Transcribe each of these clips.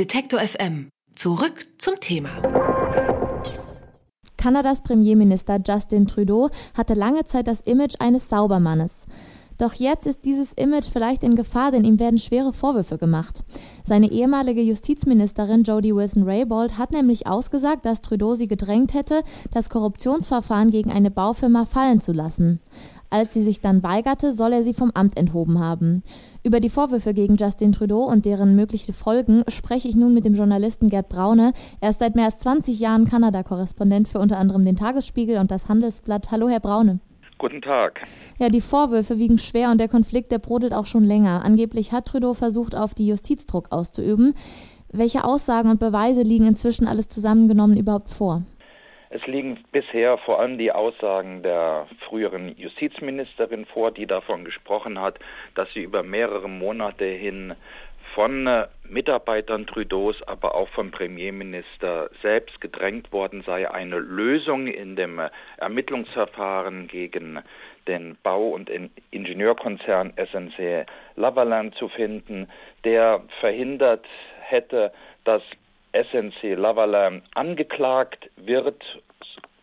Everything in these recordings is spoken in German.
Detektor FM. Zurück zum Thema. Kanadas Premierminister Justin Trudeau hatte lange Zeit das Image eines Saubermannes. Doch jetzt ist dieses Image vielleicht in Gefahr, denn ihm werden schwere Vorwürfe gemacht. Seine ehemalige Justizministerin Jodie Wilson-Raybould hat nämlich ausgesagt, dass Trudeau sie gedrängt hätte, das Korruptionsverfahren gegen eine Baufirma fallen zu lassen. Als sie sich dann weigerte, soll er sie vom Amt enthoben haben. Über die Vorwürfe gegen Justin Trudeau und deren mögliche Folgen spreche ich nun mit dem Journalisten Gerd Braune. Er ist seit mehr als 20 Jahren Kanada-Korrespondent für unter anderem den Tagesspiegel und das Handelsblatt. Hallo, Herr Braune. Guten Tag. Ja, die Vorwürfe wiegen schwer und der Konflikt, der brodelt auch schon länger. Angeblich hat Trudeau versucht, auf die Justiz Druck auszuüben. Welche Aussagen und Beweise liegen inzwischen alles zusammengenommen überhaupt vor? Es liegen bisher vor allem die Aussagen der früheren Justizministerin vor, die davon gesprochen hat, dass sie über mehrere Monate hin von äh, Mitarbeitern Trudeaus, aber auch vom Premierminister selbst gedrängt worden sei, eine Lösung in dem äh, Ermittlungsverfahren gegen den Bau- und Ingenieurkonzern SNC Lavaland zu finden, der verhindert hätte, dass SNC Lavalin angeklagt wird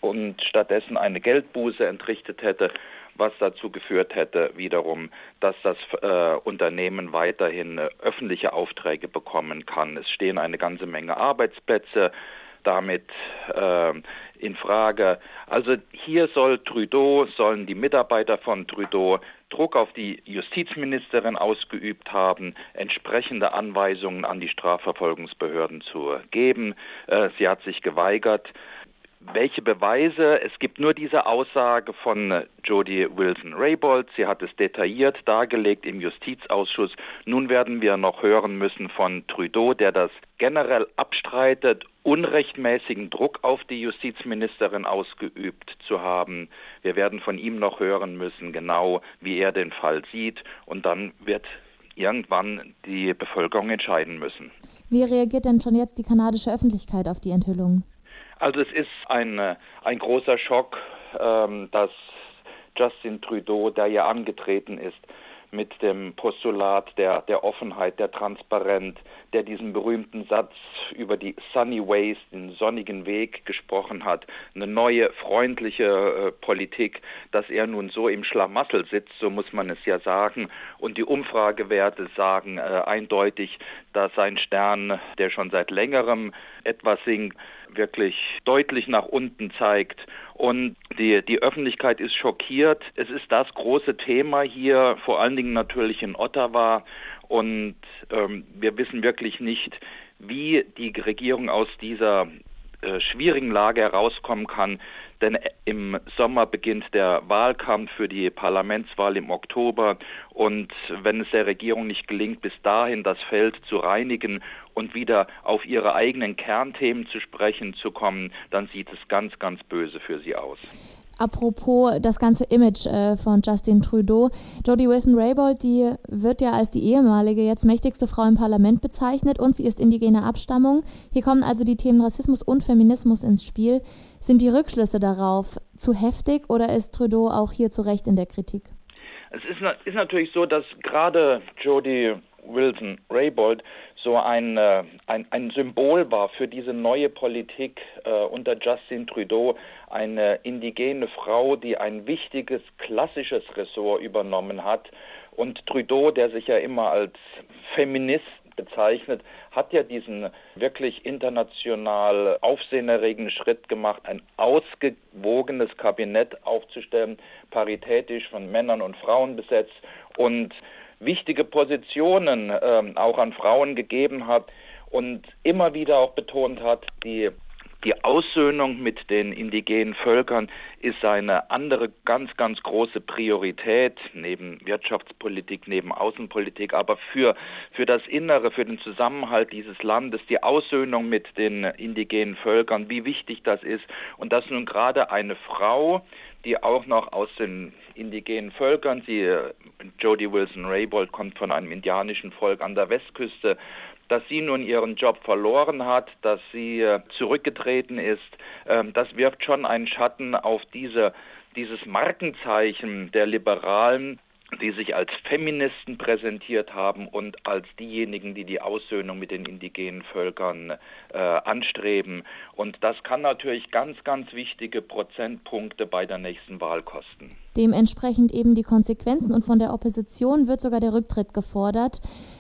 und stattdessen eine Geldbuße entrichtet hätte, was dazu geführt hätte wiederum, dass das äh, Unternehmen weiterhin äh, öffentliche Aufträge bekommen kann. Es stehen eine ganze Menge Arbeitsplätze damit äh, in Frage. Also hier soll Trudeau, sollen die Mitarbeiter von Trudeau Druck auf die Justizministerin ausgeübt haben, entsprechende Anweisungen an die Strafverfolgungsbehörden zu geben. Äh, sie hat sich geweigert. Welche Beweise? Es gibt nur diese Aussage von Jodie Wilson-Raybould. Sie hat es detailliert dargelegt im Justizausschuss. Nun werden wir noch hören müssen von Trudeau, der das generell abstreitet, unrechtmäßigen Druck auf die Justizministerin ausgeübt zu haben. Wir werden von ihm noch hören müssen, genau wie er den Fall sieht. Und dann wird irgendwann die Bevölkerung entscheiden müssen. Wie reagiert denn schon jetzt die kanadische Öffentlichkeit auf die Enthüllung? Also es ist ein, äh, ein großer Schock, ähm, dass Justin Trudeau, der ja angetreten ist, mit dem Postulat der, der Offenheit, der Transparenz, der diesen berühmten Satz über die Sunny Ways, den sonnigen Weg gesprochen hat, eine neue, freundliche äh, Politik, dass er nun so im Schlamassel sitzt, so muss man es ja sagen. Und die Umfragewerte sagen äh, eindeutig, dass sein Stern, der schon seit längerem etwas sinkt, wirklich deutlich nach unten zeigt. Und die, die Öffentlichkeit ist schockiert. Es ist das große Thema hier, vor allen Dingen natürlich in Ottawa. Und ähm, wir wissen wirklich nicht, wie die Regierung aus dieser äh, schwierigen Lage herauskommen kann. Denn im Sommer beginnt der Wahlkampf für die Parlamentswahl im Oktober. Und wenn es der Regierung nicht gelingt, bis dahin das Feld zu reinigen und wieder auf ihre eigenen Kernthemen zu sprechen zu kommen, dann sieht es ganz, ganz böse für sie aus. Apropos das ganze Image äh, von Justin Trudeau. Jodie Wilson-Raybould, die wird ja als die ehemalige, jetzt mächtigste Frau im Parlament bezeichnet und sie ist indigene Abstammung. Hier kommen also die Themen Rassismus und Feminismus ins Spiel. Sind die Rückschlüsse darauf zu heftig oder ist Trudeau auch hier zu Recht in der Kritik? Es ist, ist natürlich so, dass gerade Jodie Wilson Raybould so ein, äh, ein, ein Symbol war für diese neue Politik äh, unter Justin Trudeau, eine indigene Frau, die ein wichtiges klassisches Ressort übernommen hat. Und Trudeau, der sich ja immer als Feminist bezeichnet, hat ja diesen wirklich international aufsehenerregenden Schritt gemacht, ein ausgewogenes Kabinett aufzustellen, paritätisch von Männern und Frauen besetzt und wichtige Positionen äh, auch an Frauen gegeben hat und immer wieder auch betont hat, die die Aussöhnung mit den indigenen Völkern ist eine andere ganz, ganz große Priorität neben Wirtschaftspolitik, neben Außenpolitik, aber für, für das Innere, für den Zusammenhalt dieses Landes, die Aussöhnung mit den indigenen Völkern, wie wichtig das ist. Und dass nun gerade eine Frau, die auch noch aus den indigenen Völkern, sie, Jodie Wilson-Raybould kommt von einem indianischen Volk an der Westküste, dass sie nun ihren Job verloren hat, dass sie äh, zurückgetreten ist, ähm, das wirft schon einen Schatten auf diese, dieses Markenzeichen der Liberalen, die sich als Feministen präsentiert haben und als diejenigen, die die Aussöhnung mit den indigenen Völkern äh, anstreben. Und das kann natürlich ganz, ganz wichtige Prozentpunkte bei der nächsten Wahl kosten. Dementsprechend eben die Konsequenzen und von der Opposition wird sogar der Rücktritt gefordert.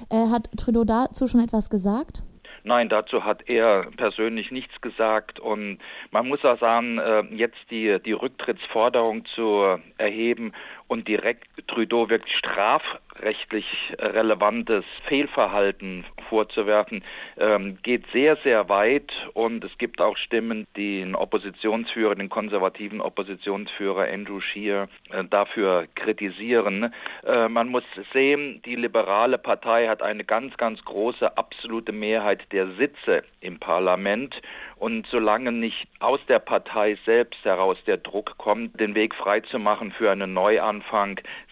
Äh, hat Trudeau dazu schon etwas gesagt? Nein, dazu hat er persönlich nichts gesagt und man muss auch sagen, äh, jetzt die, die Rücktrittsforderung zu erheben und direkt Trudeau wirklich strafrechtlich relevantes Fehlverhalten vorzuwerfen, ähm, geht sehr, sehr weit und es gibt auch Stimmen, die den Oppositionsführer, den konservativen Oppositionsführer Andrew Scheer äh, dafür kritisieren. Äh, man muss sehen, die liberale Partei hat eine ganz, ganz große absolute Mehrheit der Sitze im Parlament und solange nicht aus der Partei selbst heraus der Druck kommt, den Weg freizumachen für einen Neuanfang,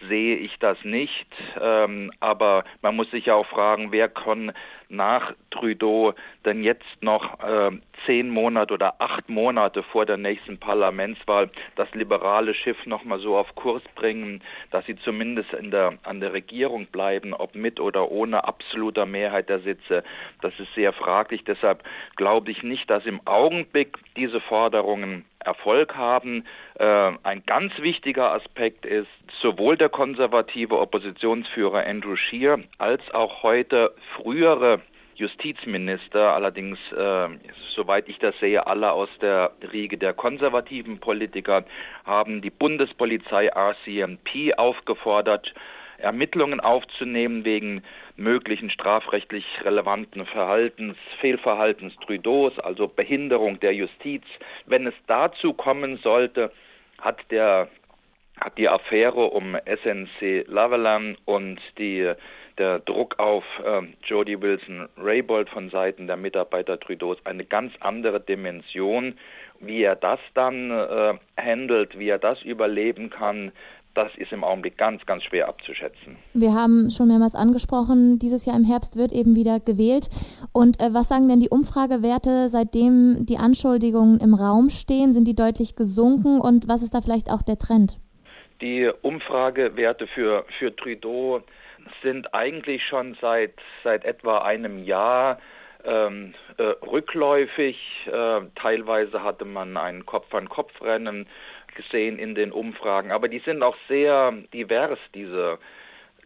sehe ich das nicht. Ähm, aber man muss sich auch fragen, wer kann nach Trudeau denn jetzt noch äh, zehn Monate oder acht Monate vor der nächsten Parlamentswahl das liberale Schiff nochmal so auf Kurs bringen, dass sie zumindest in der, an der Regierung bleiben, ob mit oder ohne absoluter Mehrheit der Sitze. Das ist sehr fraglich. Deshalb glaube ich nicht, dass im Augenblick diese Forderungen Erfolg haben. Äh, ein ganz wichtiger Aspekt ist, sowohl der konservative Oppositionsführer Andrew Scheer als auch heute frühere Justizminister, allerdings, äh, soweit ich das sehe, alle aus der Riege der konservativen Politiker, haben die Bundespolizei RCMP aufgefordert, Ermittlungen aufzunehmen wegen möglichen strafrechtlich relevanten Verhaltens, Fehlverhaltens Trudeaus, also Behinderung der Justiz. Wenn es dazu kommen sollte, hat der hat die Affäre um SNC Lavalin und die der Druck auf äh, Jody Wilson-Raybould von Seiten der Mitarbeiter Trudeaus eine ganz andere Dimension. Wie er das dann äh, handelt, wie er das überleben kann, das ist im Augenblick ganz, ganz schwer abzuschätzen. Wir haben schon mehrmals angesprochen, dieses Jahr im Herbst wird eben wieder gewählt. Und äh, was sagen denn die Umfragewerte, seitdem die Anschuldigungen im Raum stehen? Sind die deutlich gesunken und was ist da vielleicht auch der Trend? Die Umfragewerte für, für Trudeau sind eigentlich schon seit, seit etwa einem Jahr ähm, äh, rückläufig. Äh, teilweise hatte man ein Kopf-an-Kopf-Rennen gesehen in den Umfragen, aber die sind auch sehr divers, diese,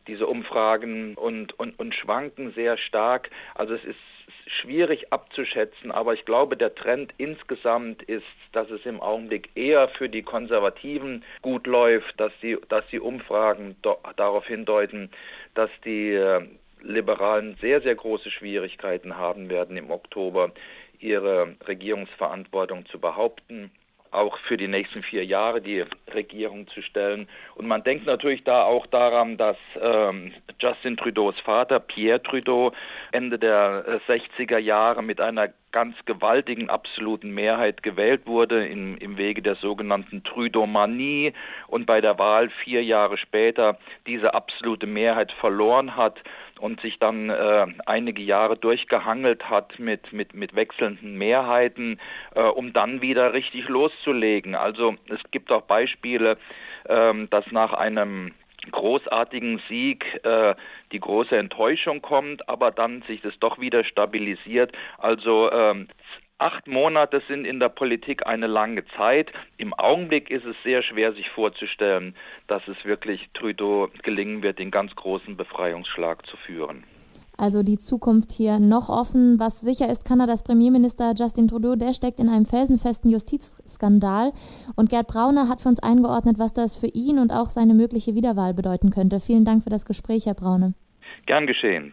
diese Umfragen, und, und, und schwanken sehr stark. Also es ist schwierig abzuschätzen, aber ich glaube, der Trend insgesamt ist, dass es im Augenblick eher für die Konservativen gut läuft, dass die, dass die Umfragen darauf hindeuten, dass die äh, Liberalen sehr, sehr große Schwierigkeiten haben werden im Oktober, ihre Regierungsverantwortung zu behaupten auch für die nächsten vier Jahre die Regierung zu stellen. Und man denkt natürlich da auch daran, dass ähm, Justin Trudeaus Vater, Pierre Trudeau, Ende der 60er äh, Jahre mit einer ganz gewaltigen absoluten Mehrheit gewählt wurde im, im Wege der sogenannten Trudeau-Manie und bei der Wahl vier Jahre später diese absolute Mehrheit verloren hat und sich dann äh, einige Jahre durchgehangelt hat mit, mit, mit wechselnden Mehrheiten, äh, um dann wieder richtig loszulegen. Also es gibt auch Beispiele, äh, dass nach einem großartigen Sieg äh, die große Enttäuschung kommt, aber dann sich das doch wieder stabilisiert. Also ähm, Acht Monate sind in der Politik eine lange Zeit. Im Augenblick ist es sehr schwer, sich vorzustellen, dass es wirklich Trudeau gelingen wird, den ganz großen Befreiungsschlag zu führen. Also die Zukunft hier noch offen. Was sicher ist, Kanadas Premierminister Justin Trudeau, der steckt in einem felsenfesten Justizskandal. Und Gerd Brauner hat für uns eingeordnet, was das für ihn und auch seine mögliche Wiederwahl bedeuten könnte. Vielen Dank für das Gespräch, Herr Braune. Gern geschehen.